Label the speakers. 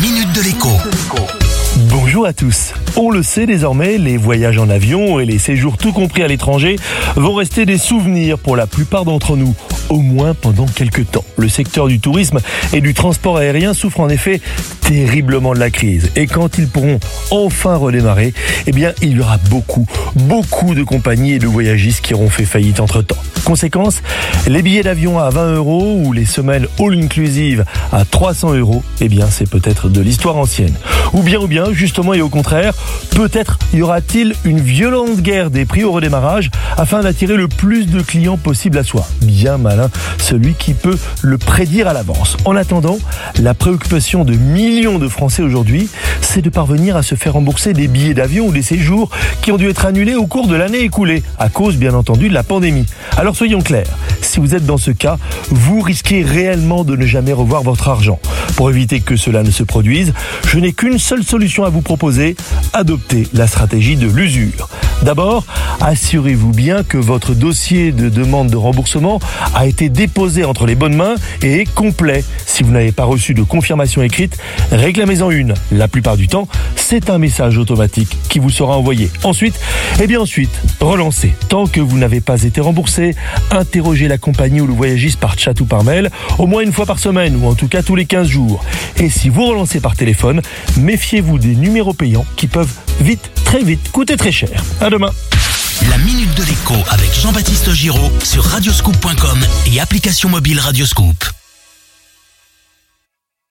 Speaker 1: minute de l'écho.
Speaker 2: Bonjour à tous. On le sait désormais, les voyages en avion et les séjours tout compris à l'étranger vont rester des souvenirs pour la plupart d'entre nous, au moins pendant quelques temps. Le secteur du tourisme et du transport aérien souffre en effet terriblement de la crise. Et quand ils pourront enfin redémarrer, eh bien, il y aura beaucoup, beaucoup de compagnies et de voyagistes qui auront fait faillite entre temps. Conséquence, les billets d'avion à 20 euros ou les semaines all-inclusive à 300 euros, eh bien, c'est peut-être de l'histoire ancienne. Ou bien, ou bien, justement et au contraire, peut-être y aura-t-il une violente guerre des prix au redémarrage afin d'attirer le plus de clients possible à soi. Bien malin, celui qui peut le prédire à l'avance. En attendant, la préoccupation de millions de Français aujourd'hui, c'est de parvenir à se faire rembourser des billets d'avion ou des séjours qui ont dû être annulés au cours de l'année écoulée, à cause bien entendu de la pandémie. Alors soyons clairs, si vous êtes dans ce cas, vous risquez réellement de ne jamais revoir votre argent. Pour éviter que cela ne se produise, je n'ai qu'une seule solution à vous proposer, adopter la stratégie de l'usure. D'abord, assurez-vous bien que votre dossier de demande de remboursement a été déposé entre les bonnes mains et est complet. Si vous n'avez pas reçu de confirmation écrite, réclamez-en une. La plupart du temps, c'est un message automatique qui vous sera envoyé. Ensuite, eh bien ensuite, relancez. Tant que vous n'avez pas été remboursé, interrogez la compagnie ou le voyagiste par chat ou par mail, au moins une fois par semaine ou en tout cas tous les 15 jours. Et si vous relancez par téléphone, méfiez-vous des numéros payants qui peuvent vite, très vite, coûter très cher. À demain.
Speaker 1: La minute de l'écho avec Jean-Baptiste Giraud sur radioscoop.com et application mobile Radioscoop.